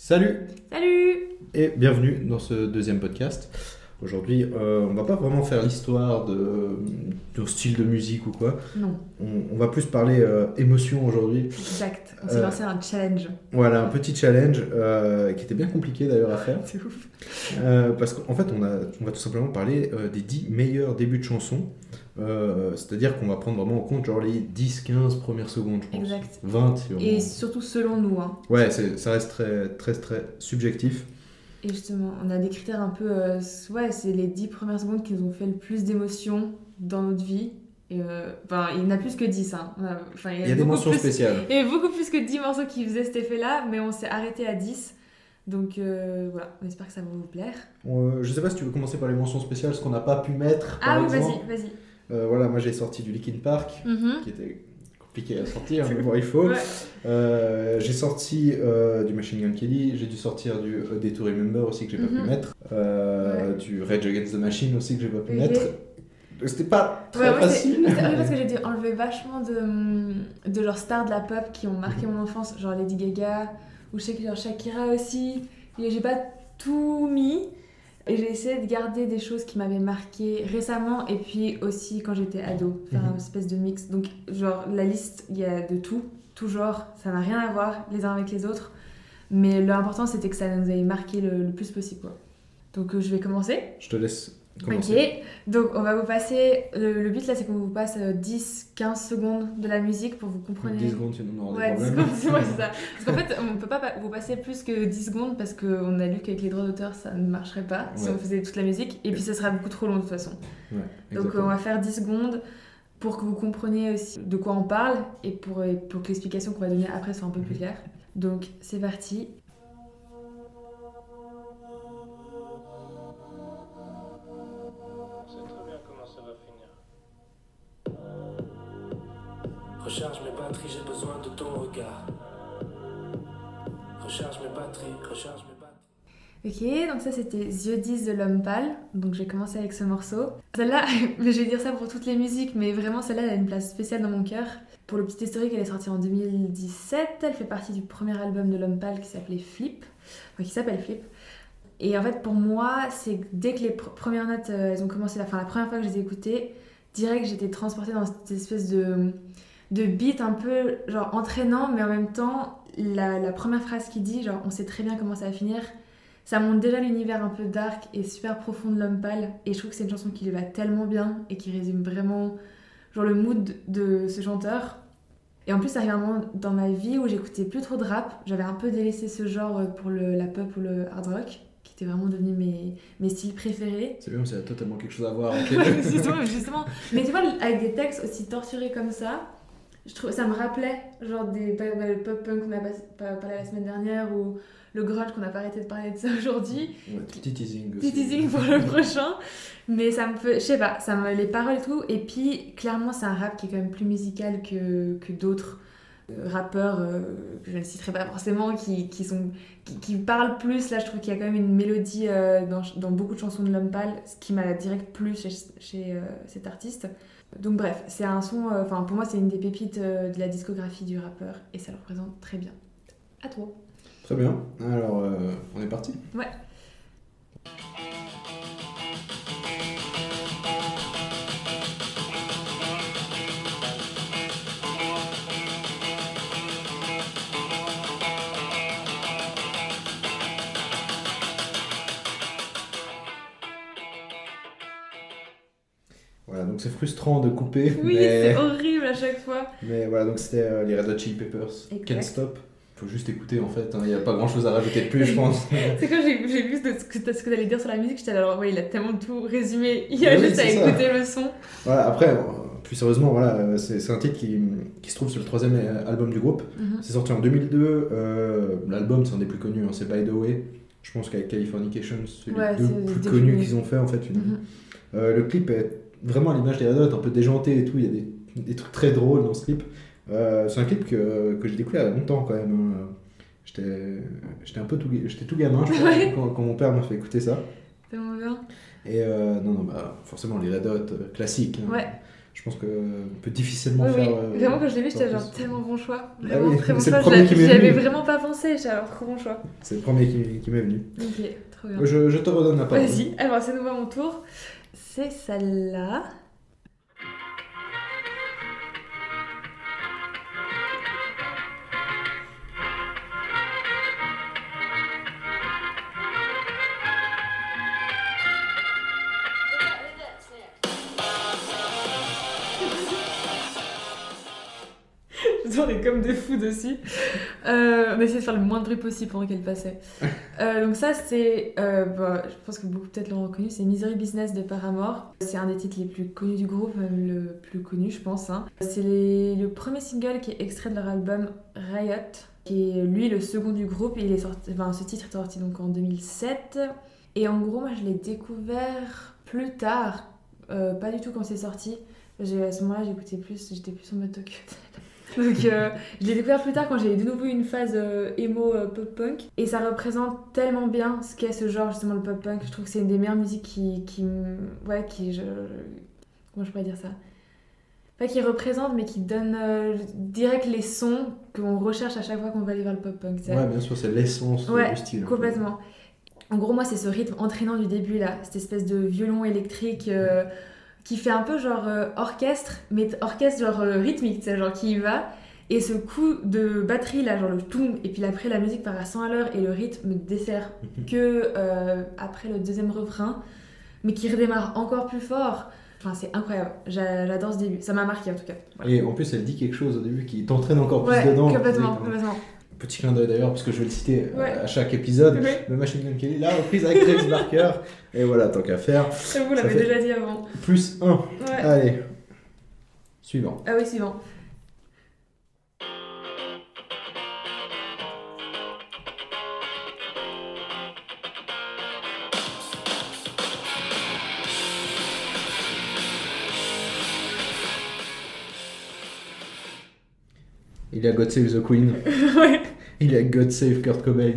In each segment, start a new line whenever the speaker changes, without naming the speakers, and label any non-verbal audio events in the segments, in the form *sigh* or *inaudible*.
Salut
Salut
et bienvenue dans ce deuxième podcast. Aujourd'hui, euh, on va pas vraiment faire l'histoire de, de style de musique ou quoi.
Non,
On, on va plus parler euh, émotion aujourd'hui.
exact. On s'est
Euh.
lancé un challenge.
Voilà, un petit challenge euh, qui était bien compliqué d'ailleurs à faire. *laughs*
C'est ouf.
Parce qu'en fait, on, a, on va tout simplement parler des 10 meilleurs débuts de chansons. Euh, C'est-à-dire qu'on va prendre vraiment en compte genre les 10-15 premières secondes, je pense.
Exact.
20 si on-
Et surtout selon nous. Hein.
Ouais, c'est- ça reste très, très, très subjectif.
Et justement, on a des critères un peu. euh, ouais, c'est les 10 premières secondes qui nous ont fait le plus d'émotions dans notre vie. Et, euh, Enfin, il y en a plus que 10. Hein. On a- enfin,
Il y a des
beaucoup
mentions
plus-
spéciales.
Il y avait beaucoup plus que 10 morceaux qui faisaient cet effet-là, mais on s'est arrêté à 10. Donc euh, voilà, on espère que ça va vous plaire.
Euh, je sais pas si tu veux commencer par les mentions spéciales, ce qu'on n'a pas pu mettre. Par
Ah oui, vas-y, vas-y.
Euh, voilà, moi j'ai sorti du Linkin Park,
Mhm.
qui était compliqué à sortir, mais bon, il *laughs* faut.
Ouais.
Euh, j'ai sorti euh, du Machine Gun Kelly, j'ai dû sortir du Day to Remember aussi que j'ai pas
Mhm.
pu mettre, euh, du Rage Against the Machine aussi que j'ai pas pu
Et-
mettre. C'était pas très
Ouais,
facile.
c'est parce que j'ai dû enlever vachement de, de genre stars de la pop qui ont marqué mon enfance, genre Lady Gaga, ou je sais que genre Shakira aussi. Et j'ai pas tout mis. Et j'ai essayé de garder des choses qui m'avaient marqué récemment et puis aussi quand j'étais ado, faire
Mhm.
une espèce de mix. Donc, genre, la liste, il y a de tout, tout genre, ça n'a rien à voir les uns avec les autres. Mais l'important, c'était que ça nous ait marqué le, le plus possible, quoi. Donc, euh, je vais commencer.
Je te laisse commencer.
Ok, donc on va vous passer. Le, le but là, c'est qu'on vous passe euh, 10-15 secondes de la musique pour vous compreniez.
10 secondes, sinon on aura
Ouais,
des
10
problèmes.
secondes, c'est ouais, c'est ça. *laughs* Parce qu'en fait, on peut pas pa- vous passer plus que 10 secondes parce qu'on a lu qu'avec les droits d'auteur, ça ne marcherait pas si on faisait toute la musique. Et puis, ça sera beaucoup trop long de toute façon.
Ouais,
Donc,
exactement.
on va faire 10 secondes pour que vous compreniez aussi de quoi on parle et pour, pour que l'explication qu'on va donner après soit un peu plus
Mhm.
claire. Donc, c'est parti.
Recharge mes batteries, j'ai besoin de ton regard. Recharge mes batteries, recharge mes batteries.
Ok, donc ça c'était Yeux 10 de l'homme pâle. Donc j'ai commencé avec ce morceau. Celle-là, *laughs* je vais dire ça pour toutes les musiques, mais vraiment celle-là elle a une place spéciale dans mon cœur. Pour le petit historique, elle est sortie en 2017. Elle fait partie du premier album de l'homme pâle qui s'appelait Flip. Enfin, qui s'appelle Flip. Et en fait, pour moi, c'est dès que les pr- premières notes euh, elles ont commencé, enfin, la première fois que je les ai écoutées, direct j'étais transportée dans cette espèce de, de beat un peu genre entraînant, mais en même temps, la, la première phrase qu'il dit, genre on sait très bien comment ça va finir, ça montre déjà l'univers un peu dark et super profond de l'homme pâle. Et je trouve que c'est une chanson qui lui va tellement bien et qui résume vraiment genre le mood de ce chanteur. Et en plus, ça arrive un moment dans ma vie où j'écoutais plus trop de rap. J'avais un peu délaissé ce genre pour le, la pop ou le hard rock, qui était vraiment devenu mes, mes styles préférés.
C'est bien, ça a totalement quelque chose à voir avec *laughs* les
justement, justement. Mais tu vois, avec des textes aussi torturés comme ça, je trouve, ça me rappelait genre des le pop punk qu'on a pas- parlé la semaine dernière ou le grunge qu'on n'a pas arrêté de parler de ça aujourd'hui.
Ouais, petit teasing.
Petit teasing pour le prochain. Mais ça me fait, je sais pas, ça me, les paroles et tout. Et puis, clairement, c'est un rap qui est quand même plus musical que, que d'autres euh, rappeurs euh, que je ne citerai pas forcément, qui, qui, sont, qui, qui parlent plus. Là, je trouve qu'il y a quand même une mélodie euh, dans, dans beaucoup de chansons de l'homme pâle, ce qui m'a direct plu chez, chez euh, cet artiste. Donc, bref, c'est un son, euh, enfin, pour moi, c'est une des pépites euh, de la discographie du rappeur et ça le représente très bien. À toi.
Très bien. Alors, euh, on est parti?
Ouais.
C'est frustrant de couper. *laughs*
Oui,
mais...
c'est horrible à chaque fois.
Mais voilà, donc c'était euh, les Red Hot Chili Peppers,
Exact.
Can't Stop. Faut juste écouter en fait, il n'y a pas grand chose à rajouter de plus, je pense. *laughs*
C'est quand j'ai vu ce que, ce que tu allais dire sur la musique, j'étais alors ouais, il a tellement tout résumé. *laughs* Il y a
Mais oui,
juste à
ça.
écouter le son.
voilà, après, euh, plus sérieusement, voilà, euh, c'est un titre qui, qui se trouve sur le troisième album du groupe.
Mhm.
C'est sorti en 2002. euh, L'album, c'est un des plus connus, hein, c'est By the Way. Je pense qu'avec Californication, c'est
Ouais,
les deux plus connus qu'ils ont fait en fait.
Mhm.
Euh, le clip est vraiment l'image des Red Hot, un peu déjanté et tout. Il y a des, des trucs très drôles dans ce clip. Euh, c'est un clip que, que j'ai découvert il y a longtemps quand même. hein. J'étais un peu tout, j'étais tout gamin je crois,
Ouais.
quand, quand mon père m'a fait écouter ça.
Tellement bien.
Et euh, non, non, bah, forcément les Red Hot euh, classiques. hein.
Ouais.
Je pense qu'on peut difficilement
Oui,
faire. euh,
Vraiment, quand je l'ai vu, j'étais genre tellement bon choix.
Ah
Vraiment
oui,
très bon choix. J'y avais vraiment pas pensé. J'étais alors trop bon choix.
C'est le premier qui, qui m'est venu.
Ok, trop bien.
Je, je te redonne la parole.
Vas-y, alors c'est nouveau à mon tour. C'est celle-là. Dessus. Euh, on a essayé de faire le moins de bruit possible pendant qu'elle passait. *laughs* Euh, donc ça, c'est, euh, bah, je pense que beaucoup peut-être l'ont reconnu, c'est Misery Business de Paramore. C'est un des titres les plus connus du groupe, même le plus connu, je pense. hein. C'est les- le premier single qui est extrait de leur album Riot, qui est lui le second du groupe. Il est sorti, enfin, ce titre est sorti donc en 2007. Et en gros, moi, je l'ai découvert plus tard, euh, pas du tout quand c'est sorti. J'ai- À ce moment-là, j'écoutais plus, j'étais plus en mode Tokyo. *laughs* Donc euh, je l'ai découvert plus tard quand j'ai de nouveau eu une phase euh, emo euh, pop-punk. Et ça représente tellement bien ce qu'est ce genre, justement le pop-punk. Je trouve que c'est une des meilleures musiques qui... qui ouais, qui... Je, comment je pourrais dire ça? Pas qui représente, mais qui donne euh, direct les sons qu'on recherche à chaque fois qu'on va aller vers le pop-punk.
Ouais, bien sûr, c'est l'essence
Ouais,
du style.
Complètement. En gros, moi, c'est ce rythme entraînant du début, là. Cette espèce de violon électrique qui fait un peu genre euh, orchestre, mais orchestre genre euh, rythmique, tu sais, genre qui y va. Et ce coup de batterie, là, genre le toum, et puis après la musique part à 100 à l'heure et le rythme dessert *laughs* que euh, après le deuxième refrain, mais qui redémarre encore plus fort. Enfin, c'est incroyable. J'a- J'adore ce début. Ça m'a marqué en tout cas. Voilà.
Et en plus, elle dit quelque chose au début qui t'entraîne encore plus
Ouais,
dedans.
complètement,
C'est-
complètement.
Petit clin d'œil d'ailleurs, parce que je vais le citer euh,
Ouais.
à chaque épisode.
Oui.
Le Machine Gun Kelly, la reprise avec Travis *laughs* Barker. Et voilà, tant qu'à faire.
Ça vous l'avez déjà dit avant.
Plus 1.
Ouais.
Allez. Suivant.
Ah oui, suivant.
Il y a God Save the Queen. *laughs*
ouais.
Il y a God Save Kurt Cobain.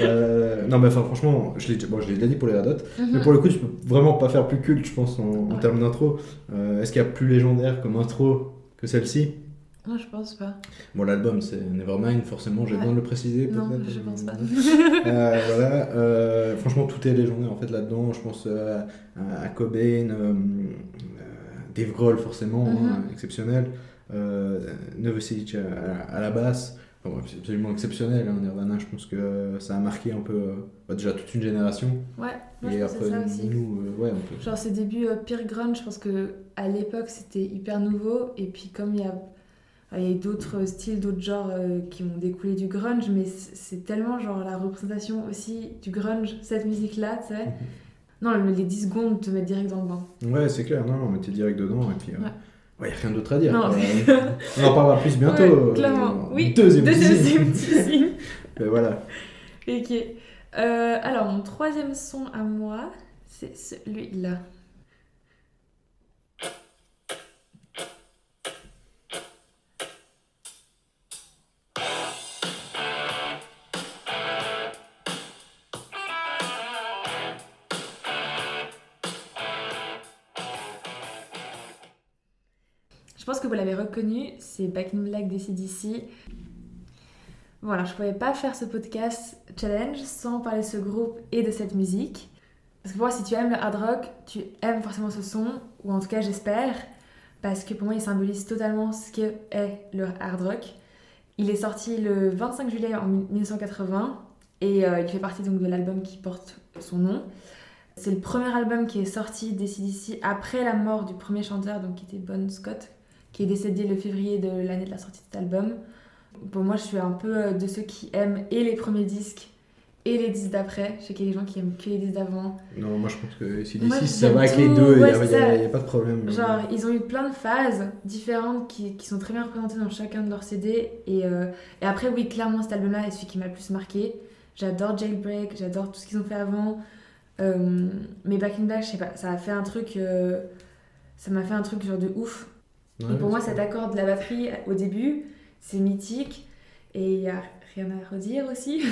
Euh, non, mais enfin, franchement, je l'ai bon, je l'ai déjà dit pour les Red Hot. Mais
Mhm.
pour le coup, tu peux vraiment pas faire plus culte, je pense, en, en
Ouais.
termes d'intro. Euh, Est-ce qu'il y a plus légendaire comme intro que celle-ci?
Non, je pense pas.
Bon, l'album, c'est Nevermind, forcément, j'ai
Ouais.
besoin de le préciser.
Non, je pense pas.
Euh, voilà, franchement, tout est légendaire en fait là-dedans. Je pense à, à Cobain, Dave Grohl, forcément,
Mhm.
hein, exceptionnel. Novoselic à, à la basse. Enfin, bref, c'est absolument exceptionnel. Hein, Nirvana, je pense que ça a marqué un peu euh, bah, déjà toute une génération.
Ouais, moi
et
je
après,
ça aussi.
nous, euh, ouais, on peut.
Genre ces débuts euh, pire grunge, je pense que à l'époque c'était hyper nouveau et puis comme il y a il y a d'autres styles, d'autres genres euh, qui ont découlé du grunge, mais c'est tellement genre la représentation aussi du grunge, cette musique-là, tu sais. *laughs* Non, le- les 10 secondes te mettent direct dans le bain.
Ouais, c'est clair, non, mais t'es direct dedans et puis. euh,
Ouais.
ouais, y a rien d'autre à dire.
Non, mais- *laughs*
on en parlera plus bientôt.
Ouais,
euh,
clairement.
en
Oui,
Deuxième,
Deuxième
teasing. Mais *laughs* voilà.
Ok. Euh, alors, mon troisième son à moi, c'est celui-là. Pense que vous l'avez reconnu, c'est Back in Black des CDC. Voilà, je pouvais pas faire ce podcast challenge sans parler de ce groupe et de cette musique. Parce que pour moi, si tu aimes le hard rock, tu aimes forcément ce son, ou en tout cas j'espère, parce que pour moi il symbolise totalement ce qu'est le hard rock. Il est sorti le 25 juillet en 1980 et euh, il fait partie donc de l'album qui porte son nom. C'est le premier album qui est sorti des CDC après la mort du premier chanteur, donc qui était Bon Scott, qui est décédé le février de l'année de la sortie de cet album. Pour moi, je suis un peu euh, de ceux qui aiment et les premiers disques et les disques d'après. Je sais qu'il y a des gens qui aiment que les disques d'avant.
Non, moi je pense que si
Moi,
d'ici ça
j'aime
va avec les deux, il
ouais,
n'y a, pas de problème.
Genre, ils ont eu plein de phases différentes qui, qui sont très bien représentées dans chacun de leurs CD. Et, euh, et après, oui, clairement, cet album-là est celui qui m'a le plus marqué. J'adore Jailbreak, j'adore tout ce qu'ils ont fait avant. Euh, mais Back in Black, je sais pas, ça a fait un truc. euh, ça m'a fait un truc genre de ouf.
Ouais,
et pour moi, cet accord de la batterie au début, c'est mythique. Et il y a rien à redire aussi.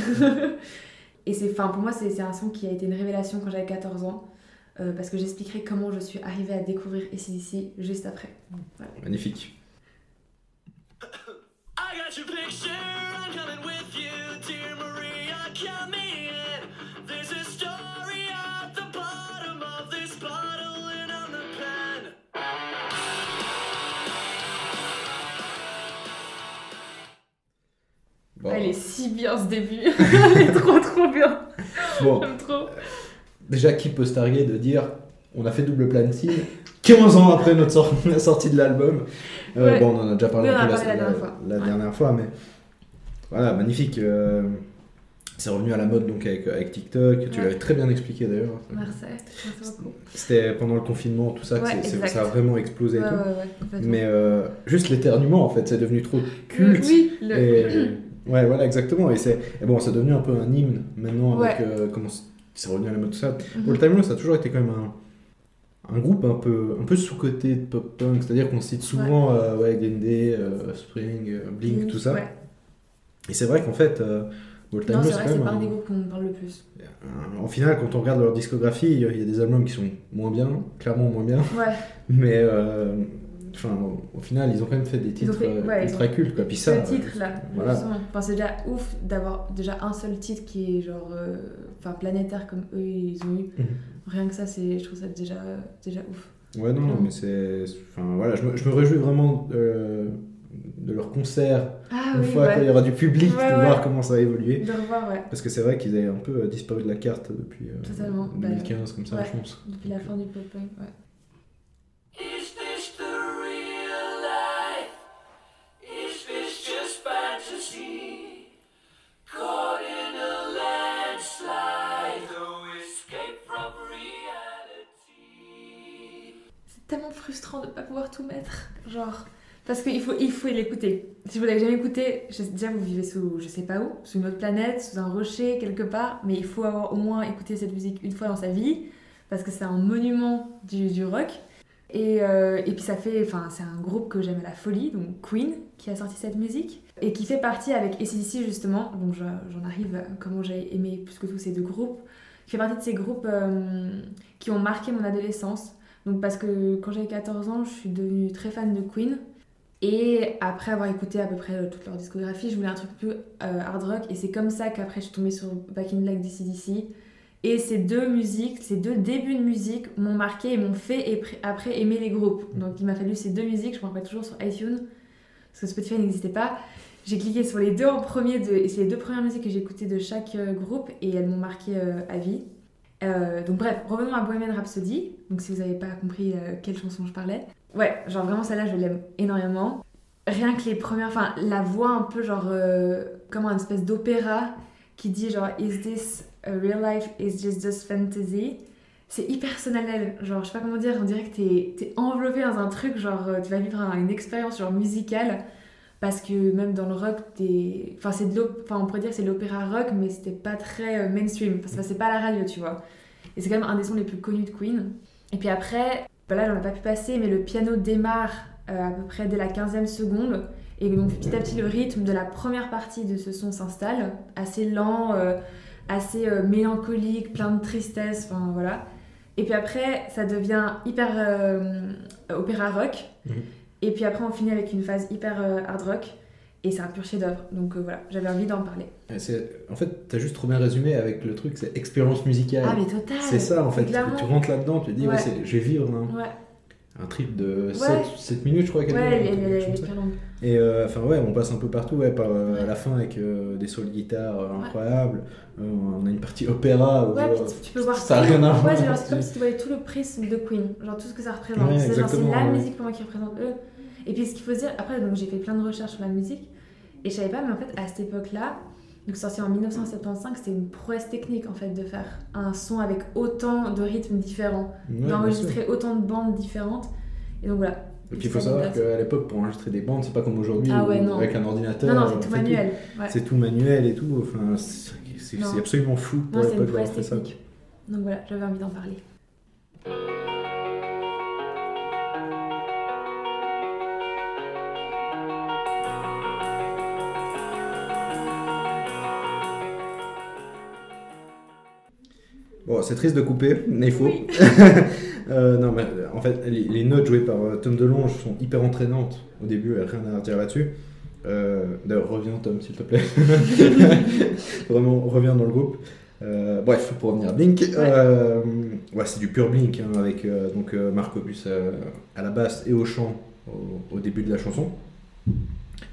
*laughs* et c'est, enfin, pour moi, c'est, c'est un son qui a été une révélation quand j'avais 14 ans. euh, parce que j'expliquerai comment je suis arrivée à découvrir ACDC juste après. Voilà.
Magnifique. *coughs*
I got
Elle est si bien ce début. *laughs* Elle est trop trop bien.
bon,
J'aime trop.
déjà, qui peut se targuer de dire on a fait double platine 15 ans après notre sor- *laughs* sortie de l'album Euh,
Ouais.
Bon, on en a déjà parlé
Oui, on
un
en
peu
a parlé la dernière fois.
la
Ouais.
dernière fois, mais voilà, magnifique. euh, c'est revenu à la mode donc avec, avec TikTok. Tu l'avais très bien expliqué d'ailleurs. C'était pendant le confinement, tout ça, que ça a vraiment explosé et tout. Mais euh, juste l'éternuement, en fait, c'est devenu trop culte.
Oui, le...
Et, *clears throat* ouais, voilà, exactement. Et, c'est, et bon, c'est devenu un peu un hymne maintenant avec
Ouais.
euh, comment c'est- revenu à la mode, tout ça.
Mhm.
Old Time Low, ça a toujours été quand même un, un groupe un peu, un peu sous-côté de pop-punk. C'est-à-dire qu'on cite souvent euh, ouais, Day, euh, Spring, euh, Blink, tout ça.
Ouais.
Et c'est vrai qu'en fait, euh, Old Time
Non,
Low,
c'est
quand même.
pas un des groupes qu'on parle le plus.
en final, quand on regarde leur discographie, il y a il y a des albums qui sont moins bien, clairement moins bien.
Ouais, *laughs*
Mais euh, enfin, au, final, ils ont quand même fait des
ont
titres
fait-
euh,
ouais,
ultra cultes. Quoi. Puis ça,
là,
voilà.
Enfin, c'est déjà ouf d'avoir déjà un seul titre qui est genre euh, enfin planétaire comme eux ils ont eu.
Mhm.
Rien que ça, c'est, je trouve ça déjà, déjà ouf.
Ouais, non, non, mais c'est. Enfin, voilà, je me, je me réjouis vraiment euh, de leur concert.
Ah
une
oui,
fois qu'il y aura du public,
Ouais,
de voir comment ça a évolué.
De revoir, ouais,
Parce que c'est vrai qu'ils avaient un peu euh, disparu de la carte depuis euh,
Totalement. Bah,
2015, comme ça, je pense.
depuis la fin du pop punk, ouais. Tellement frustrant de pas pouvoir tout mettre. Genre. Parce qu'il faut, il faut l'écouter. Si vous l'avez jamais écouté, déjà vous vivez sous je sais pas où, sous une autre planète, sous un rocher, quelque part, mais il faut avoir au moins écouté cette musique une fois dans sa vie, parce que c'est un monument du, du rock. Et, euh, et puis ça fait, enfin c'est un groupe que j'aime à la folie, donc Queen, qui a sorti cette musique, et qui fait partie avec ACDC justement, donc je- j'en arrive à comment j'ai aimé plus que tous ces deux groupes, qui fait partie de ces groupes euh, qui ont marqué mon adolescence. Donc parce que quand j'avais 14 ans, je suis devenue très fan de Queen. Et après avoir écouté à peu près euh, toute leur discographie, je voulais un truc plus euh, hard rock. Et c'est comme ça qu'après je suis tombée sur Back in Black DCDC. Et ces deux musiques, ces deux débuts de musique m'ont marqué et m'ont fait après aimer les groupes. Donc il m'a fallu ces deux musiques, je me rappelle toujours sur iTunes, parce que Spotify n'existait pas. J'ai cliqué sur les deux en premier, de, c'est les deux premières musiques que j'ai écoutées de chaque euh, groupe et elles m'ont marqué à vie. Euh, donc bref, revenons à Bohemian Rhapsody. Donc si vous n'avez pas compris euh, quelle chanson je parlais. Ouais, genre vraiment celle-là je l'aime énormément. Rien que les premières, enfin la voix un peu genre euh, comme un espèce d'opéra qui dit genre Is this a real life? Is this just fantasy? C'est hyper personnel, genre je sais pas comment dire, on dirait que t'es es enveloppé dans un truc, genre euh, tu vas vivre un- une expérience genre musicale parce que même dans le rock, t'es. Enfin, c'est on pourrait dire que c'est l'opéra rock, mais c'était pas très euh, mainstream. Enfin, c'est pas à la radio, tu vois. Et c'est quand même un des sons les plus connus de Queen. Et puis après, bah là, j'en ai pas pu passer, mais le piano démarre euh, à peu près dès la 15e seconde. Et donc, petit à petit, le rythme de la première partie de ce son s'installe, assez lent, euh, assez mélancolique, plein de tristesse, enfin voilà. Et puis après, ça devient hyper opéra rock.
Mhm.
Et puis après, on finit avec une phase hyper euh, hard rock. Et c'est un pur chef-d'œuvre. Donc euh, voilà, j'avais envie d'en parler.
En fait, t'as juste trop bien résumé avec le truc, c'est expérience musicale.
Ah, mais total
c'est ça en fait, tu, rentres là-dedans, tu te dis, ouais,
Ouais.
c'est- je vais vivre
Ouais,
un trip de
Ouais.
7, minutes, je crois. qu'elle
ouais,
comme ça.
hyper longue.
Et euh, enfin, ouais, on passe un peu partout, ouais, par, euh,
Ouais.
à la fin avec euh, des solos de guitare incroyables. On a une partie opéra où
Ouais, puis tu- tu peux voir
ça rien à voir.
Ouais, c'est genre, c'est comme si tu voyais tout le prisme de Queen, genre tout ce que ça représente. C'est la musique pour moi qui représente eux. Et puis ce qu'il faut dire, après donc j'ai fait plein de recherches sur la musique et je savais pas, mais en fait à cette époque-là, donc sorti en 1975, c'était une prouesse technique en fait de faire un son avec autant de rythmes différents,
Ouais,
d'enregistrer autant de bandes différentes. Et donc voilà.
Et puis il faut savoir qu'à l'époque, pour enregistrer des bandes, c'est pas comme aujourd'hui,
Ah ouais,
avec un ordinateur.
Non, non,
on
c'est tout manuel. Ouais.
C'est tout manuel et tout. Enfin, c'est absolument fou pour l'époque d'avoir fait ça.
Donc voilà, j'avais envie d'en parler.
Bon, c'est triste de couper, mais il faut.
Oui. *laughs*
Euh, non, mais euh, en fait, les, les notes jouées par euh, Tom DeLonge sont hyper entraînantes au début, rien à dire là-dessus. Euh, D'ailleurs, reviens Tom, s'il te plaît. *laughs* Vraiment, reviens dans le groupe. Euh, bref, pour revenir à Blink, ouais, c'est du pur Blink hein, avec donc Marc Opus à la basse et au chant au, au début de la chanson.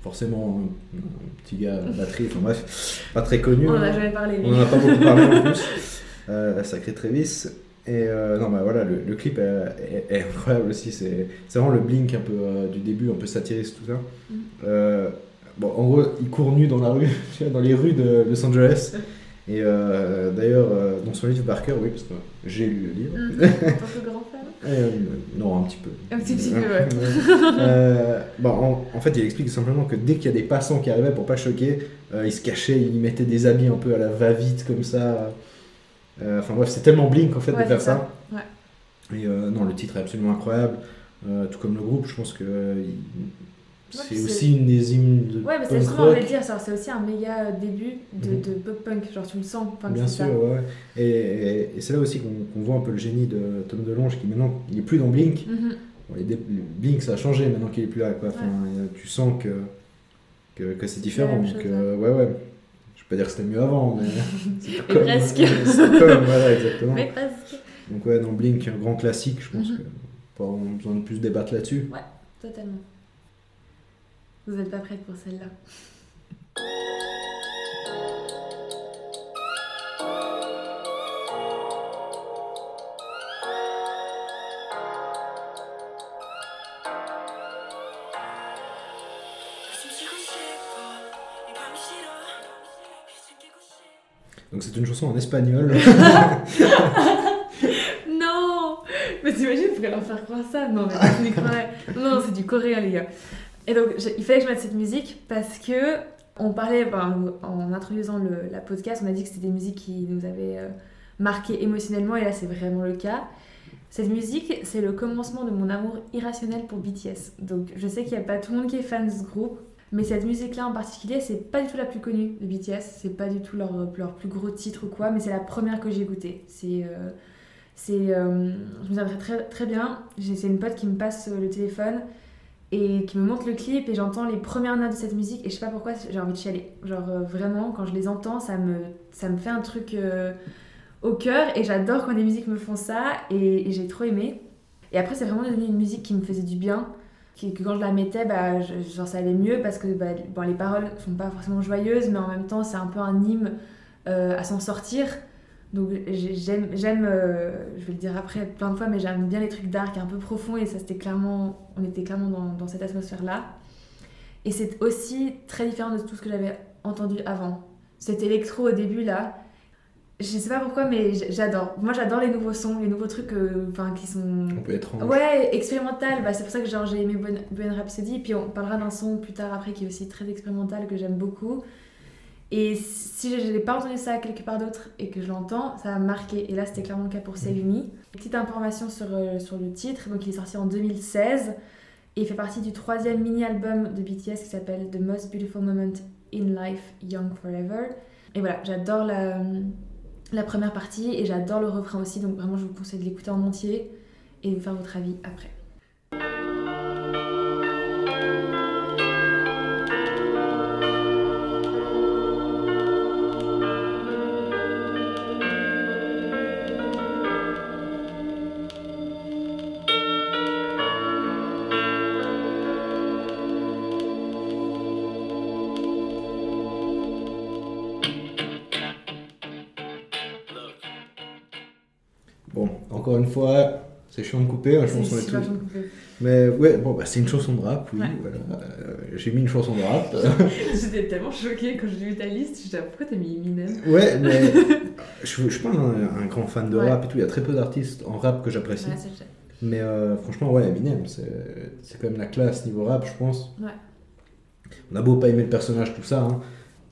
Forcément, un, petit gars à la batterie, enfin bref, pas très connu.
On en
hein.
a jamais parlé.
On
lui.
en a pas beaucoup parlé en plus. *laughs* Euh, sacré Travis. Et euh, non, bah voilà, le, le clip est, est- est incroyable aussi. C'est vraiment le blink un peu euh, du début, un peu satiriste, tout ça.
Mm.
Euh, bon, en gros, il court nu dans la rue, *laughs* dans les rues de Los Angeles. Et d'ailleurs, dans son livre Barker, oui, parce que j'ai lu le livre.
Mm. *laughs* Tant que grand fan.
Non, un petit peu.
Un petit, petit peu, ouais.
Bon, en, en fait, il explique simplement que dès qu'il y a des passants qui arrivaient pour pas choquer, il se cachait, il mettait des habits un peu à la va-vite comme ça. Euh, Enfin bref, c'est tellement blink en fait
Ouais,
de faire ça.
ça.
Et euh, non, le titre est absolument incroyable. Euh, tout comme le groupe, je pense que il- c'est aussi une des hymnes de
Ouais, mais c'est
punk
justement, on va dire, c'est aussi un méga début de,
Mhm.
de pop-punk, genre tu le sens.
Bien sûr,
ça.
ouais. ouais. Et, et- et c'est là aussi qu'on voit un peu le génie de Tom DeLonge qui maintenant, il est plus dans Blink.
Mhm.
Bon, les dé- Blink, ça a changé maintenant qu'il est plus là. Quoi. Enfin, Tu sens que, que, que c'est différent. Donc, euh, ouais, ouais. Je vais pas dire que c'était mieux avant, mais. *laughs*
Mais
comme-
presque.
c'était comme, voilà, exactement.
Mais presque.
Donc, ouais, dans Blink, un grand classique, je pense
Mhm.
que pas vraiment besoin de plus débattre là-dessus.
Totalement. Vous n'êtes pas prête pour celle-là.
Donc, c'est une chanson en espagnol. *laughs* *laughs*
Non Mais t'imagines, pourrait leur faire croire ça Non, mais je n'y croirais. Non, c'est du coréen, les gars. Et donc, il fallait que je mette cette musique parce que on parlait, enfin, en introduisant le- la podcast, on a dit que c'était des musiques qui nous avaient euh, marqué émotionnellement, et là, c'est vraiment le cas. Cette musique, c'est le commencement de mon amour irrationnel pour BTS. Donc, je sais qu'il n'y a pas tout le monde qui est fan de ce groupe, mais cette musique-là en particulier, c'est pas du tout la plus connue de BTS, c'est pas du tout leur, leur plus gros titre ou quoi, mais c'est la première que j'ai écoutée. C'est. euh, euh, je me souviens très, très, bien. C'est une pote qui me passe euh, le téléphone et qui me montre le clip et j'entends les premières notes de cette musique et je sais pas pourquoi j'ai envie de chialer. Genre euh, vraiment, quand je les entends, ça me, ça me fait un truc euh, au cœur et j'adore quand des musiques me font ça et, et j'ai trop aimé. Et après, c'est vraiment devenu une musique qui me faisait du bien. Que quand je la mettais, bah, je- genre, ça allait mieux parce que bah, bon, les paroles sont pas forcément joyeuses, mais en même temps, c'est un peu un hymne euh, à s'en sortir. Donc j'ai- j'aime, j'aime euh, je vais le dire après plein de fois, mais j'aime bien les trucs dark, un peu profonds, et ça c'était clairement, on était clairement dans, dans cette atmosphère-là. Et c'est aussi très différent de tout ce que j'avais entendu avant. Cet électro au début là, je sais pas pourquoi, mais j'adore. Moi j'adore les nouveaux sons, les nouveaux trucs, euh, qui sont
On peut être.
Ouais, expérimental, bah, c'est pour ça que genre, j'ai aimé Bohemian Rhapsody, puis on parlera d'un son plus tard après qui est aussi très expérimental, que j'aime beaucoup. Et si je n'ai pas entendu ça quelque part d'autre et que je l'entends, ça m'a marqué. Et là, c'était clairement le cas pour Me. Petite information sur, euh, sur le titre, donc il est sorti en 2016 et il fait partie du troisième mini-album de BTS qui s'appelle The Most Beautiful Moment in Life, Young Forever. Et voilà, j'adore la, la première partie et j'adore le refrain aussi, donc vraiment je vous conseille de l'écouter en entier et de faire votre avis après.
Encore une fois, c'est chiant de couper, hein, je pense qu'on est tous-. Mais ouais, bon, bah, c'est une chanson de rap, oui.
Ouais.
Voilà. Euh, j'ai mis une chanson de rap. *laughs*
J'étais tellement choquée quand j'ai vu ta liste, j'étais pourquoi t'as mis Eminem?
Ouais, *laughs* mais je, je suis pas un, un grand fan de
Ouais.
rap et tout. Il y a très peu d'artistes en rap que j'apprécie.
Ouais.
Mais euh, franchement, ouais, Eminem, c'est c'est quand même la classe niveau rap, je pense.
Ouais.
On a beau pas aimer le personnage, tout ça. hein.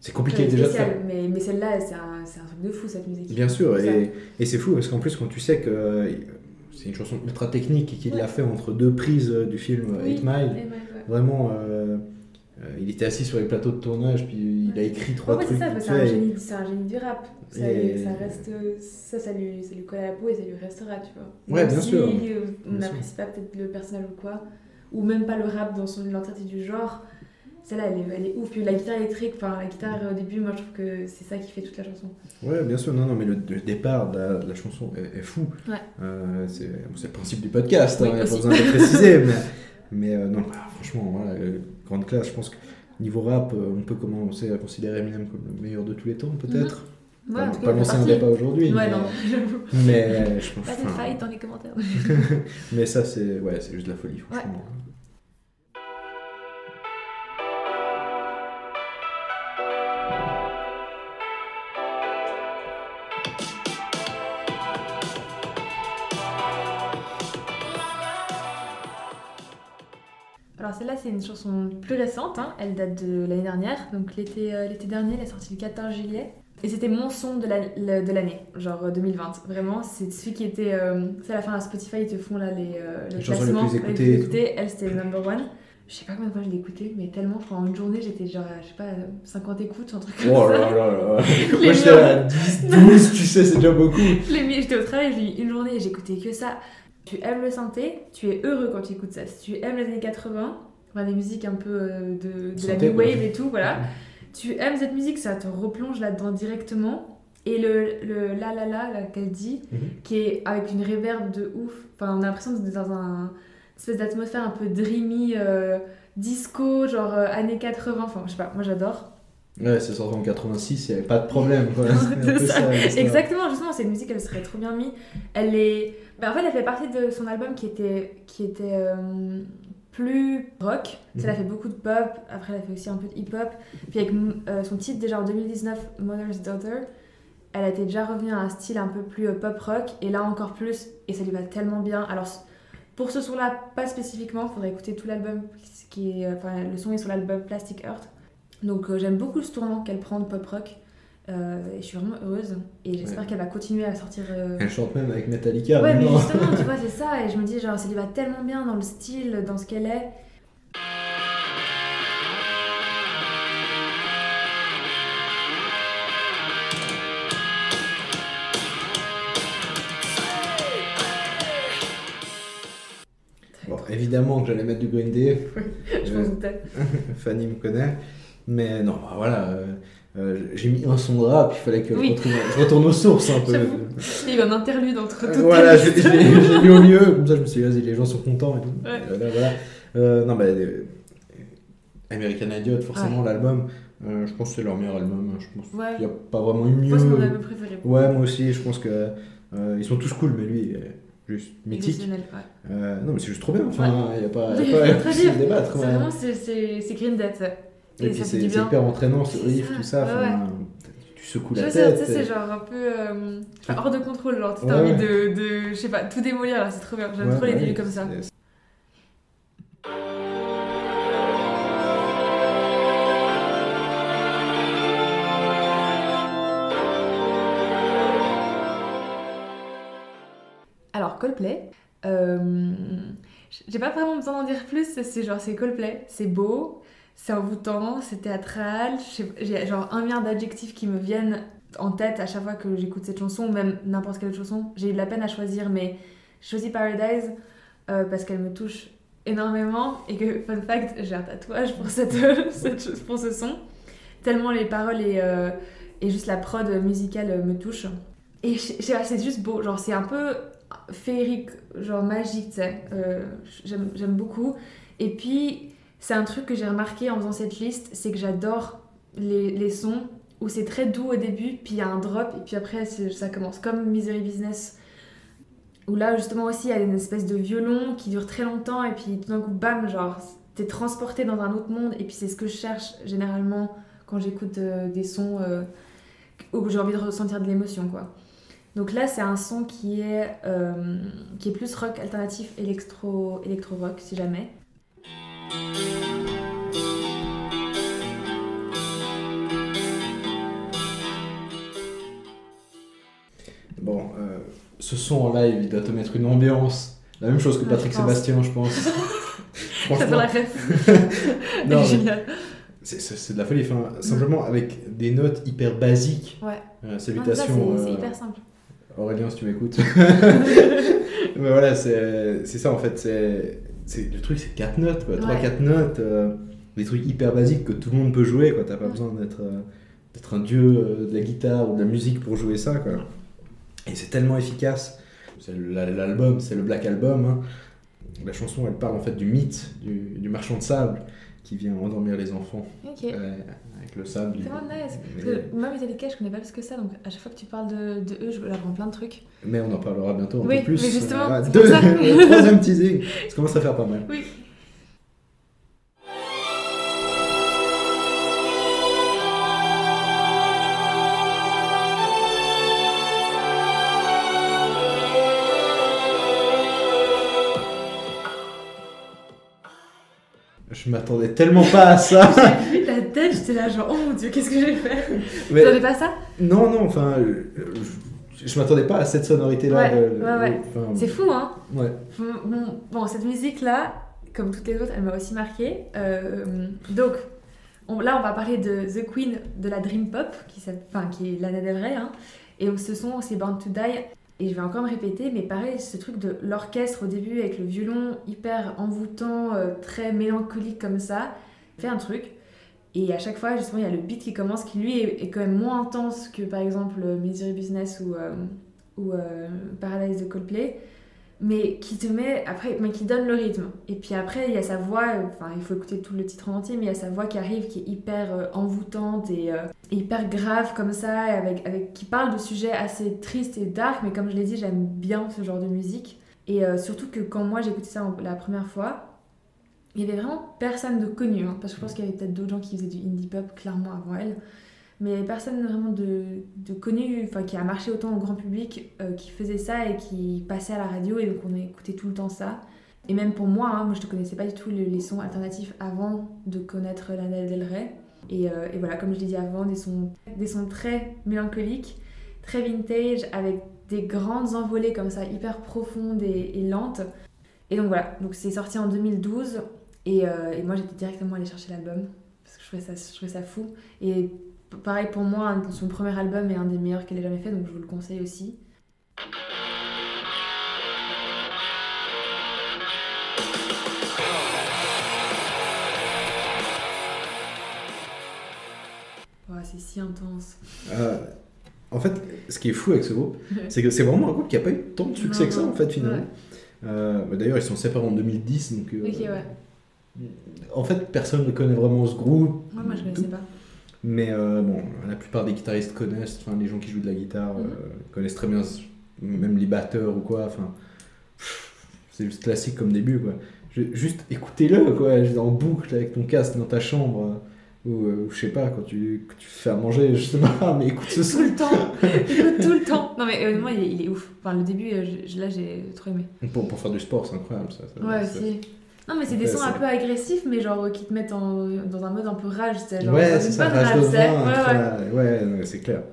C'est compliqué
Ouais,
déjà de
spécial,
faire.
Mais, mais celle-là, c'est un, un truc de fou cette musique.
Bien sûr, et, et c'est fou parce qu'en plus, quand tu sais que euh, c'est une chanson ultra technique et qu'il
Ouais.
l'a fait entre deux prises euh, du film
Oui,
Eight Mile,
et ouais, ouais.
vraiment, euh, euh, il était assis sur les plateaux de tournage, puis il a écrit trois
ouais, c'est
trucs.
ça, c'est un, génie, c'est un génie du rap. Ça,
Et-
ça reste, ça, ça lui, ça lui colle à la peau et ça lui restera, tu vois.
Ouais,
Même
bien
si,
sûr.
euh, on n'apprécie pas peut-être le personnel ou quoi, ou même pas le rap dans son l'entièreté du genre. Celle-là, elle est, elle est ouf. Puis la guitare électrique, enfin la guitare euh, au début, moi je trouve que c'est ça qui fait toute la chanson.
Ouais, bien sûr, non, non, mais le, le départ de la, de la chanson est, est fou.
Ouais.
Euh, c'est le principe du podcast,
Oui,
il n'y a pas besoin de le préciser, *laughs* mais, mais euh, non, bah, franchement, voilà, grande classe, je pense que niveau rap, on peut commencer à considérer Eminem comme le meilleur de tous les temps, peut-être.
Ouais,
pas
en tout cas,
pas lancer un débat aujourd'hui,
Ouais,
mais,
non, j'avoue.
mais je pense
Pas de
enfin,
fight dans les commentaires. *laughs*
Mais ça, c'est ouais, c'est juste de la folie, franchement.
C'est une chanson plus récente, hein. elle date de l'année dernière, donc l'été euh, l'été dernier, elle est sortie le 14 juillet. Et c'était mon son de la- le- de l'année, genre euh, 2020. Vraiment, c'est celui qui était... euh, c'est à la fin, à Spotify, ils te font là les, euh, le
Les les
classement.
plus
les
écoutées et
écoutées. Elle, c'était number one. Je sais pas combien de fois je l'ai écouté, mais tellement, crois, en une journée, j'étais genre, euh, je sais pas, euh, 50 écoutes, un truc comme
Oh
ça.
là là là *laughs* Moi j'étais à 10, 12, tu sais, c'est déjà beaucoup.
Je l'ai mis, j'étais au travail, je l'ai mis une journée et j'écoutais que ça. Tu aimes le synthé, tu es heureux quand tu écoutes ça. Si tu aimes les années 80, enfin, les musiques un peu euh, de, de la new wave et tout, voilà. Tu aimes cette musique, ça te replonge là-dedans directement. Et le, le la la la, là, qu'elle dit,
Mhm.
qui est avec une réverb de ouf. Enfin, on a l'impression d'être dans un une espèce d'atmosphère un peu dreamy, euh, disco, genre euh, années 80. Enfin, je sais pas, moi j'adore.
Ouais, c'est sorti en 86, il n'y avait pas de problème. Quoi. *laughs*
Ça.
ça.
Exactement, justement, c'est une musique, elle serait trop bien mise. Elle est. bah, en fait, elle fait partie de son album qui était, qui était euh, plus rock.
Mhm.
Elle a fait beaucoup de pop, après, elle a fait aussi un peu de hip-hop. Puis avec euh, son titre déjà en 2019, Mother's Daughter, elle a été déjà revenue à un style un peu plus euh, pop rock, et là encore plus, et ça lui va tellement bien. Alors, pour ce son-là, pas spécifiquement, faudrait écouter tout l'album, qui est, euh, le son est sur l'album Plastic Earth. Donc j'aime beaucoup ce tournant qu'elle prend de pop rock. Euh, et je suis vraiment heureuse. Et j'espère
Ouais.
qu'elle va continuer à sortir. euh,
Elle chante même avec Metallica.
Ouais, mais justement, tu *laughs* vois, c'est ça. Et je me dis, genre, ça lui va tellement bien dans le style, dans ce qu'elle est.
Bon, évidemment que j'allais mettre du Green Day. *laughs*
Je
Euh,
m'en doutais. *laughs*
Fanny me connaît. Mais non, bah, voilà. Euh, j'ai mis un son de rap, il fallait que
Oui.
je, retourne aux sources un peu.
Il y a eu un interlude entre
Euh,
toutes
voilà,
les
j'ai mis au milieu, comme ça je me suis dit, vas-y, les gens sont contents et tout.
Ouais.
Et voilà, voilà. Euh, non, bah, euh, American Idiot, forcément, l'album, je pense que c'est leur meilleur album. hein, Je pense qu'il n'y a pas vraiment eu mieux.
Moi, c'est mon album préféré.
Ouais, moi aussi, je pense que ils sont tous cool, mais lui, juste mythique. Non, mais c'est juste trop bien, enfin, il n'y a pas, y
y
a pas *laughs*
dire.
débattre.
C'est vraiment, c'est Green Dead.
Et,
Et
puis c'est hyper entraînant, ce riff, tout ça.
ouais,
Tu secoues la tête.
tu sais, c'est genre un peu euh, hors de contrôle. Genre, tu as envie de, de, je sais pas, tout démolir là, c'est trop bien. J'aime trop les débuts comme ça. Alors, Coldplay, euh, j'ai pas vraiment besoin d'en dire plus, c'est genre, c'est Coldplay, c'est beau, c'est envoûtant, c'est théâtral, j'ai genre un milliard d'adjectifs qui me viennent en tête à chaque fois que j'écoute cette chanson, même n'importe quelle chanson. J'ai eu de la peine à choisir, mais j'ai choisi Paradise euh, parce qu'elle me touche énormément et que, fun fact, j'ai un tatouage pour, cette, *laughs* cette pour ce son. Tellement les paroles et, euh, et juste la prod musicale me touchent. Et c'est juste beau, genre c'est un peu féerique, genre magique, tu sais. Euh, j'aime beaucoup. Et puis, c'est un truc que j'ai remarqué en faisant cette liste, c'est que j'adore les, les sons où c'est très doux au début, puis il y a un drop, et puis après ça commence comme Misery Business, où là justement aussi il y a une espèce de violon qui dure très longtemps, et puis tout d'un coup, bam, genre t'es transporté dans un autre monde, et puis c'est ce que je cherche généralement quand j'écoute euh, des sons euh, où j'ai envie de ressentir de l'émotion, quoi. Donc là, c'est un son qui est, euh, qui est plus rock alternatif électro, électro rock, si jamais.
Bon, euh, ce son en live, il doit te mettre une ambiance. La même chose que
Ouais,
Patrick
je.
Sébastien, je pense.
J'adore la ref.
Non, c'est de la folie. Enfin, simplement avec des notes hyper basiques.
Ouais.
Euh,
ça,
salutations.
c'est c'est
euh,
hyper simple.
Aurélien, si tu m'écoutes. *laughs* *laughs* Mais voilà, c'est ça en fait. c'est- Le truc, c'est 4 notes, quoi. 3-4 notes. euh, des trucs hyper basiques que tout le monde peut jouer, quoi. T'as pas besoin d'être euh, d'être un dieu euh, de la guitare ou de la musique pour jouer ça, quoi. Et c'est tellement efficace. C'est le- l'album, c'est le Black Album. hein. La chanson, elle parle en fait du mythe du, du marchand de sable qui vient endormir les enfants euh, avec le sable.
C'est vraiment nice.
Mais-
moi, Metallica, je connais pas plus que ça, donc à chaque fois que tu parles de, de eux, je leur plein de trucs.
Mais on en parlera bientôt un
Oui,
peu plus.
mais justement,
Euh, deux, *laughs* troisième teasing. Ça commence à faire pas mal.
Oui.
Je m'attendais tellement pas à ça. *laughs*
J'ai vu ta tête, j'étais là, genre, oh mon dieu, qu'est-ce que j'ai fait? Tu T'attendais pas à ça?
Non, non, enfin, euh, je, je m'attendais pas à cette sonorité-là.
Ouais, ouais, C'est fou, hein
ouais.
Bon, bon, cette musique-là, comme toutes les autres, elle m'a aussi marquée. Euh, donc, on- là, on va parler de The Queen de la Dream Pop, qui, enfin, qui est Lana Del Rey. Hein. Et donc, ce son, c'est Born to Die. Et je vais encore me répéter, mais pareil, ce truc de l'orchestre au début avec le violon hyper envoûtant, euh, très mélancolique comme ça, fait un truc. Et à chaque fois, justement, il y a le beat qui commence, qui lui est, quand même moins intense que par exemple Misery Business ou, euh, ou euh, Paradise de Coldplay mais qui te met après mais qui donne le rythme. Et puis après il y a sa voix enfin il faut écouter tout le titre en entier mais il y a sa voix qui arrive qui est hyper euh, envoûtante et euh, hyper grave comme ça avec, avec qui parle de sujets assez tristes et dark mais comme je l'ai dit j'aime bien ce genre de musique. Et euh, surtout que quand moi écouté ça la première fois il y avait vraiment personne de connu hein, parce que je pense qu'il y avait peut-être d'autres gens qui faisaient du indie pop clairement avant elle mais il y avait personne vraiment de, de connu, enfin qui a marché autant au grand public, euh, qui faisait ça et qui passait à la radio et donc on écoutait tout le temps ça. Et même pour moi, hein, moi je ne connaissais pas du tout les, sons alternatifs avant de connaître Lana Del Rey. Et, euh, et voilà, comme je l'ai dit avant, des sons, des sons très mélancoliques, très vintage, avec des grandes envolées comme ça, hyper profondes et, et lentes. Et donc voilà, donc c'est sorti en 2012 et, euh, et moi j'étais directement allée chercher l'album parce que je trouvais ça, je trouvais ça fou. Et pareil pour moi, son premier album est un des meilleurs qu'elle ait jamais fait, donc je vous le conseille aussi. Oh, c'est si intense.
Euh, en fait, ce qui est fou avec ce groupe, c'est que c'est vraiment un groupe qui a pas eu tant de succès
Non,
que ça, en fait, finalement.
Ouais.
Euh, bah, D'ailleurs, ils sont séparés en 2010, donc. euh,
Ok, ouais.
En fait, personne ne connaît vraiment ce groupe.
Moi, moi je
tout.
connaissais pas.
Mais euh, bon, la plupart des guitaristes connaissent, enfin les gens qui jouent de la guitare
Mhm.
euh, connaissent très bien, même les batteurs ou quoi. Enfin, c'est juste classique comme début quoi. Ju- Juste écoutez-le quoi, en boucle avec ton casque dans ta chambre euh, ou, euh, je sais pas quand tu, tu fais à manger, je sais pas, mais écoute ce
Tout le temps Écoute, tout le temps Non, mais honnêtement, il est, il est ouf. Enfin, le début, je- là, j'ai trop aimé.
Pour, pour faire du sport, c'est incroyable ça. ça-
Ouais, aussi. Non, mais c'est des sons un peu agressifs, mais genre euh, qui te mettent en- dans un mode un peu rage, genre.
Ouais,
une
c'est ça, rage de vin,
ouais, ouais,
c'est clair.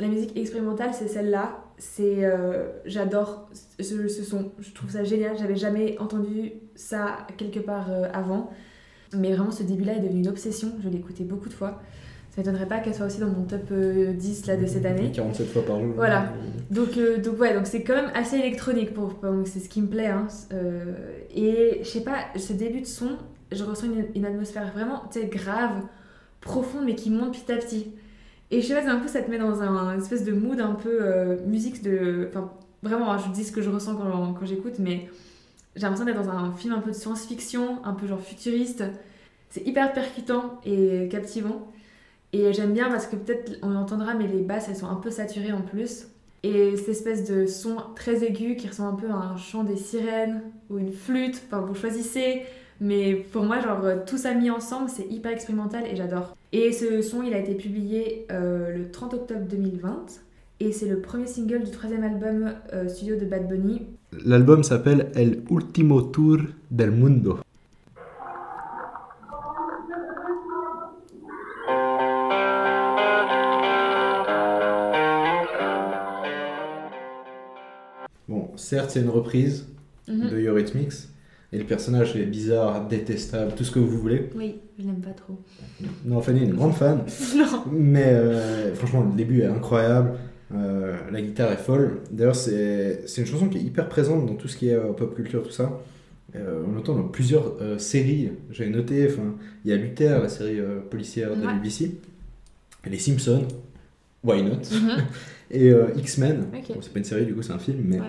La musique expérimentale, c'est celle-là. C'est, euh, j'adore ce, ce son. Je trouve ça génial. J'avais jamais entendu ça quelque part euh, avant. Mais vraiment, ce début-là est devenu une obsession. Je l'ai écouté beaucoup de fois. Ça m'étonnerait pas qu'elle soit aussi dans mon top euh, 10 là, de cette année.
47 fois par jour.
Voilà. Donc, euh, donc ouais, donc c'est quand même assez électronique pour, c'est ce qui me plaît. Hein. Euh, et je sais pas, ce début de son, je ressens une, une atmosphère vraiment grave, profonde, mais qui monte petit à petit. Et je sais pas, d'un coup, ça te met dans un, espèce de mood un peu euh, musique de. Enfin, vraiment, je dis ce que je ressens quand, quand j'écoute, mais j'ai l'impression d'être dans un film un peu de science-fiction, un peu genre futuriste. C'est hyper percutant et captivant. Et j'aime bien parce que peut-être on l'entendra, mais les basses elles sont un peu saturées en plus. Et cette espèce de son très aigu qui ressemble un peu à un chant des sirènes ou une flûte, enfin vous choisissez. Mais pour moi, genre, euh, tout ça mis ensemble, c'est hyper expérimental et j'adore. Et ce son, il a été publié euh, le 30 octobre 2020 et c'est le premier single du troisième album euh, studio de Bad Bunny.
L'album s'appelle El Último Tour del Mundo. Bon, certes, c'est une reprise
mm -hmm.
de Eurythmics et le personnage est bizarre, détestable, tout ce que vous voulez.
Oui, je l'aime pas trop.
Non, Fanny est une grande fan. *laughs*
non.
Mais euh, franchement, le début est incroyable. Euh, la guitare est folle. D'ailleurs, c'est une chanson qui est hyper présente dans tout ce qui est euh, pop culture, tout ça. On l'entend dans plusieurs séries. J'avais noté, enfin, il y a Luther, la série policière de
Ouais.
BBC. Les Simpsons, Why Not?
Mhm. *laughs*
Et X-Men.
Ok.
Bon, c'est pas une série, du coup, c'est un film, mais.
Ouais.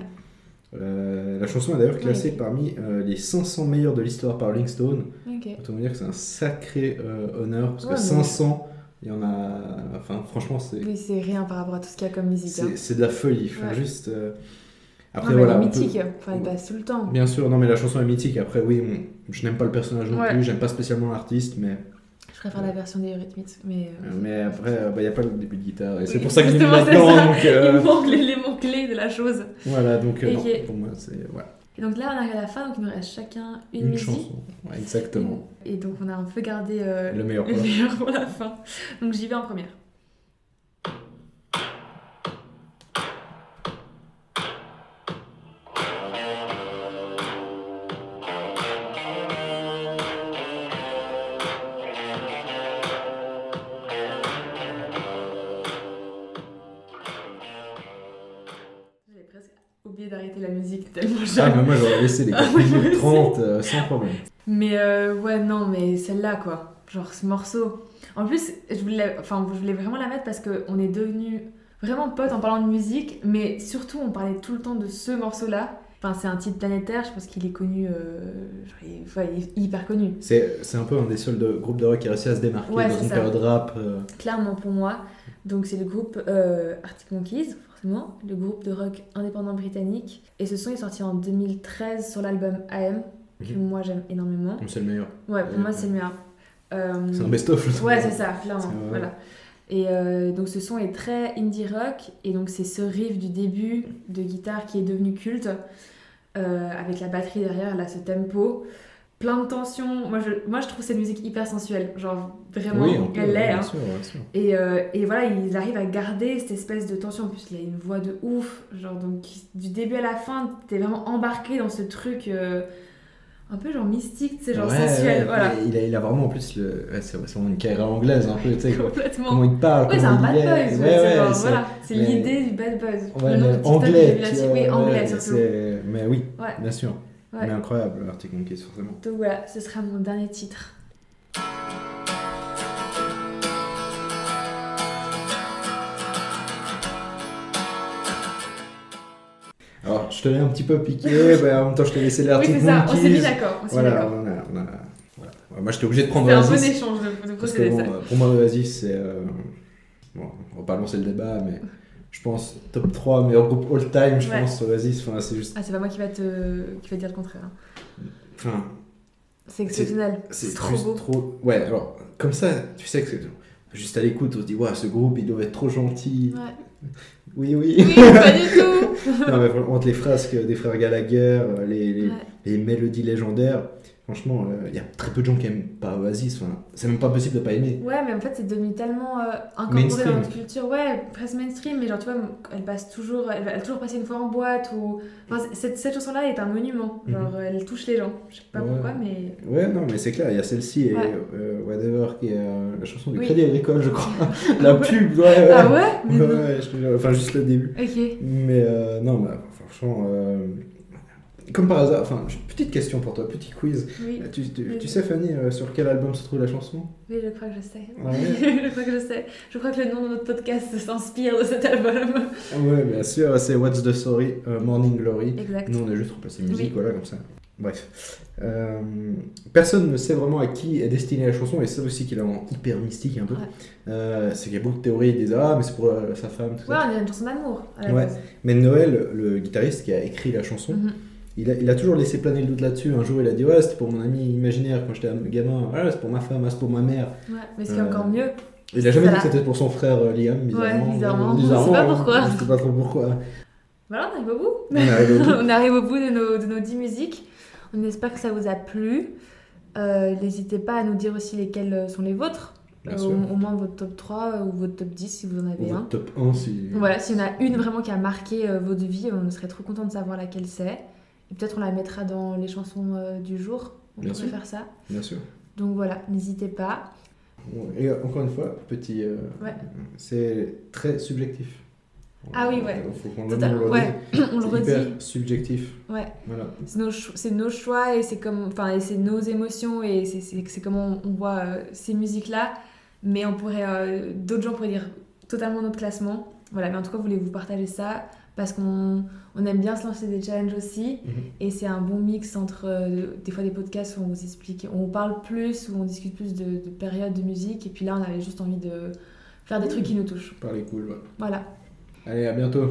Euh, la chanson est d'ailleurs classée parmi euh, les 500 meilleurs de l'histoire par Rolling Stone.
Ok.
Autant vous dire que c'est un sacré euh, honneur parce
Ouais,
que
mais-
500, il y en a. Enfin, franchement, c'est
Oui, c'est rien par rapport à tout ce qu'il y a comme musique. hein.
c'est de la folie. Enfin,
Ouais.
juste. euh,
Non,
Après,
mais
voilà.
elle est
peut-
mythique, enfin, elle passe tout le temps.
Bien sûr, non, mais la chanson est mythique. Après, oui, on- je n'aime pas le personnage non
Ouais.
plus, j'aime pas spécialement l'artiste, mais,
Je préfère la version des Eurythmics, mais... euh,
mais après, il n'y a pas le début de guitare. Et c'est pour ça que là-dedans.
ça.
Donc, euh,
Il manque l'élément clé de la chose.
voilà, donc euh, non, pour moi, c'est
Et donc là, on arrive à la fin, donc il nous reste chacun une,
une,
musique.
chanson. Ouais, exactement.
Et donc on a un peu gardé euh,
Le meilleur
le meilleur pour la fin. Donc j'y vais en première. Tellement
Ah, mais moi, j'aurais laissé les *laughs*
Ah,
4
oui,
minutes
moi aussi.
30 euh, sans problème.
Mais euh, ouais, non, mais celle-là, quoi. Genre ce morceau. En plus, je voulais, enfin, je voulais vraiment la mettre parce qu'on est devenus vraiment potes en parlant de musique, mais surtout, on parlait tout le temps de ce morceau-là. Enfin, c'est un titre planétaire, je pense qu'il est connu, euh, genre, il, enfin, il est hyper connu.
C'est c'est un peu un des seuls de, groupes de rock qui a réussi à se démarquer
Ouais,
dans une
ça.
période rap. euh,
Clairement pour moi. Donc, c'est le groupe euh, Arctic Monkeys, le groupe de rock indépendant britannique. Et ce son est sorti en 2013 sur l'album AM, que
Mhm.
moi j'aime énormément.
c'est le meilleur.
Ouais, pour moi, c'est le meilleur. Euh,
C'est un best-of. le
Ouais, c'est ça, clairement. Voilà. Et euh, donc ce son est très indie rock, et donc c'est ce riff du début de guitare qui est devenu culte, euh, avec la batterie derrière, là, ce tempo, plein de tensions. Moi je, moi, je trouve cette musique hyper sensuelle, genre vraiment,
Oui,
elle l'est. hein. Et, euh, et voilà, ils arrivent à garder cette espèce de tension. En plus, il a une voix de ouf, genre donc du début à la fin, t'es vraiment embarqué dans ce truc euh, un peu genre mystique, tu sais, genre
Ouais,
sensuel,
ouais,
voilà.
Il a, il a vraiment en plus le. ouais, c'est vraiment une carrière anglaise un peu, tu sais.
Complètement.
Comment il parle,
Oui, c'est un bad buzz.
est.
ouais,
Ouais,
c'est
ouais,
genre, voilà, c'est l'idée du bad buzz.
Ouais,
le nom
anglais, tu vois,
Oui, anglais
ouais,
surtout.
Mais oui,
Ouais.
bien sûr.
Ouais.
Mais incroyable, Arctic Monkeys, forcément.
Donc voilà, ce sera mon dernier titre.
Alors, je te l'ai un petit peu piqué, *laughs* mais en même temps, je t'ai laissé
Oui,
l'Arctic
c'est ça, on s'est mis d'accord.
Voilà, on a, on a- voilà. Moi, j'étais obligé de prendre
C'était un bon
Oasis.
échange de, de
bon,
ça.
euh, pour moi, Oasis, c'est. euh, Bon, on va pas lancer le débat, mais *laughs* je pense top 3 meilleur groupe all time, je
Ouais.
pense, Oasis. Enfin, c'est juste.
Ah, c'est pas moi qui va te, qui va te dire le contraire. hein.
Enfin,
C'est exceptionnel.
c'est
trop beau.
trop. Ouais, alors, comme ça, tu sais que c'est. Juste à l'écoute, on se dit, ouais, ce groupe, il doit être trop gentil.
Ouais.
Oui, oui.
Oui, pas du tout. *laughs*
non, mais entre les frasques des frères Gallagher, euh, les, les,
Ouais.
les mélodies légendaires, franchement, il y a très peu de gens qui aiment pas Oasis. Enfin, c'est même pas possible de pas aimer.
Ouais, mais en fait, c'est devenu tellement euh, incorporé
Mainstream.
dans notre culture. Ouais, presque mainstream, mais genre, tu vois, elle passe toujours, elle va toujours passé une fois en boîte. Ou... Enfin, cette, cette chanson-là est un monument. Genre, elle touche les gens. Je sais pas
Mhm. Ouais.
pourquoi, mais.
Ouais, non, mais c'est clair, il y a celle-ci et
Ouais.
euh, Whatever qui est euh, la chanson du
Oui.
Crédit Agricole, je crois. *laughs* *laughs* la pub, ouais, ouais.
Ah ouais Mais
Ouais,
non.
ouais, je te jure. Enfin, juste le début.
Ok.
Mais euh, non, bah, franchement, euh, comme par hasard, enfin, petite question pour toi, petit quiz.
Oui.
Tu, tu-
Oui.
tu sais, Fanny, euh, sur quel album se trouve la chanson?
Oui, je crois que je sais. *laughs*
Ouais.
je crois que je sais. Je crois que le nom de notre podcast *laughs* s'inspire de cet album.
Ah Ouais, bien sûr, c'est What's the Story, euh, Morning Glory.
Exact.
Nous, on a juste remplacé musique,
Oui.
voilà, comme ça. Bref. Euh, personne ne sait vraiment à qui est destinée la chanson, et c'est ça aussi qui la rend hyper mystique un peu.
Ouais.
Euh, c'est qu'il y a beaucoup de théories qui disent Ah, mais c'est pour euh, sa femme, tout
Ouais,
ça.
on dirait une chanson d'amour
Ouais. Mais Noël, le guitariste qui a écrit la chanson,
Mhm.
Il, a, il a toujours laissé planer le doute là-dessus. Un jour, il a dit Ouais, c'était pour mon ami imaginaire quand j'étais gamin, ouais, c'est pour ma femme, ah, c'est pour ma mère.
Ouais, mais ce qui est
Euh,
encore mieux,
Il a jamais dit que c'était pour son frère euh, Liam, bizarrement.
bizarrement.
Euh,
On sait pas pourquoi.
Je sais pas trop pourquoi.
voilà, on arrive au bout.
On arrive au bout. *laughs*
on arrive au bout de nos, de nos 10 musiques. On espère que ça vous a plu. Euh, N'hésitez pas à nous dire aussi lesquelles sont les vôtres. Euh, au, au moins votre top 3 ou votre top 10 si vous en
Ou
avez un.
votre top 1 si.
Voilà, s'il y en a une vraiment qui a marqué euh, votre vie, on serait trop content de savoir laquelle c'est. Et peut-être on la mettra dans les chansons euh, du jour. On
Bien sûr.
faire ça.
Bien sûr.
Donc voilà, n'hésitez pas.
Et euh, encore une fois, petit. euh,
Ouais.
C'est très subjectif.
Ah oui, ouais.
Il faut qu'on le le
ouais, *clears throat* on le
C'est
redit.
hyper subjectif.
Ouais.
Voilà.
C'est nos, cho- c'est nos choix et c'est comme, enfin, c'est nos émotions et c'est, comment on voit euh, ces musiques-là. Mais on pourrait, euh, d'autres gens pourraient dire totalement notre classement. Voilà, mais en tout cas, voulez vous partager ça parce qu'on on aime bien se lancer des challenges aussi.
Mhm.
Et c'est un bon mix entre euh, des fois des podcasts où on vous explique, on parle plus, où on discute plus de, de périodes de musique. Et puis là, on avait juste envie de faire des trucs qui nous touchent.
Parlez cool.
Voilà.
Allez, à bientôt.